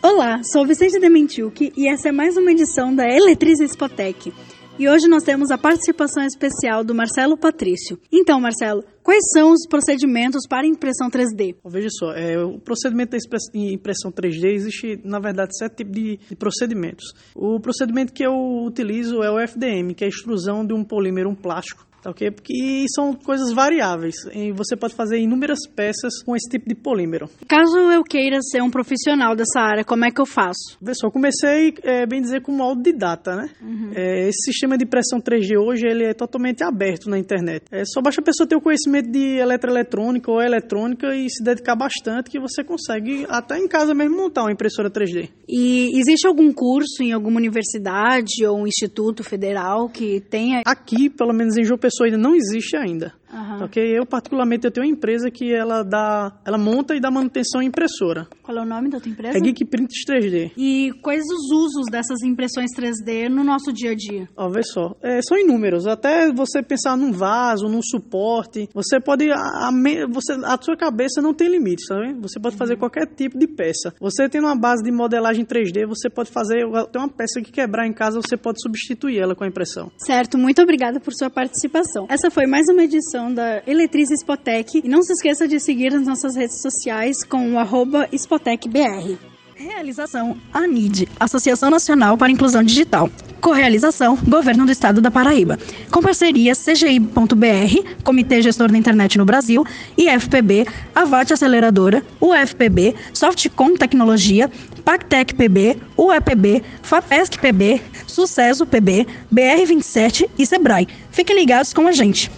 Olá, sou Vicente Dementiuk e essa é mais uma edição da Eletriz Spotec. E hoje nós temos a participação especial do Marcelo Patrício. Então, Marcelo, quais são os procedimentos para impressão 3D? Veja só, é, o procedimento da impressão 3D existe, na verdade, sete tipos de, de, procedimentos. O procedimento que eu utilizo é o FDM, que é a extrusão de um polímero, um plástico, Tá ok? Porque são coisas variáveis. E você pode fazer inúmeras peças com esse tipo de polímero. Caso eu queira ser um profissional dessa área, como é que eu faço? Vê só, eu comecei, é, bem dizer, como autodidata, né? Uhum. É, esse sistema de impressão 3D hoje, ele é totalmente aberto na internet. É só basta a pessoa ter o conhecimento de eletroeletrônica ou eletrônica e se dedicar bastante que você consegue até em casa mesmo montar uma impressora 3D. E existe algum curso em alguma universidade ou um instituto federal que tenha... Aqui, pelo menos em João Pessoa, pessoa ainda não existe ainda. Uhum. Ok? Eu, particularmente, eu tenho uma empresa que ela dá, ela monta e dá manutenção em impressora. Qual é o nome da tua empresa? É Geek Prints 3D. E quais os usos dessas impressões 3D no nosso dia a dia? Ó, vê só. É, são inúmeros. Até você pensar num vaso, num suporte, você pode. A, a, você, a sua cabeça não tem limites, tá vendo? Você pode fazer uhum. qualquer tipo de peça. Você tem uma base de modelagem 3D, você pode fazer. Tem uma peça que quebrar em casa, você pode substituir ela com a impressão. Certo, muito obrigada por sua participação. Essa foi mais uma edição da Eletriz Spotec. E não se esqueça de seguir nas nossas redes sociais com o arroba SpotecBR. Realização ANID, Associação Nacional para Inclusão Digital. Correalização Governo do Estado da Paraíba. Com parceria CGI.br, Comitê Gestor da Internet no Brasil, IFPB, Avate Aceleradora, UFPB, Softcom Tecnologia, Pactec PB, UEPB, FAPESC PB, Sucesso PB, BR27 e Sebrae. Fiquem ligados com a gente.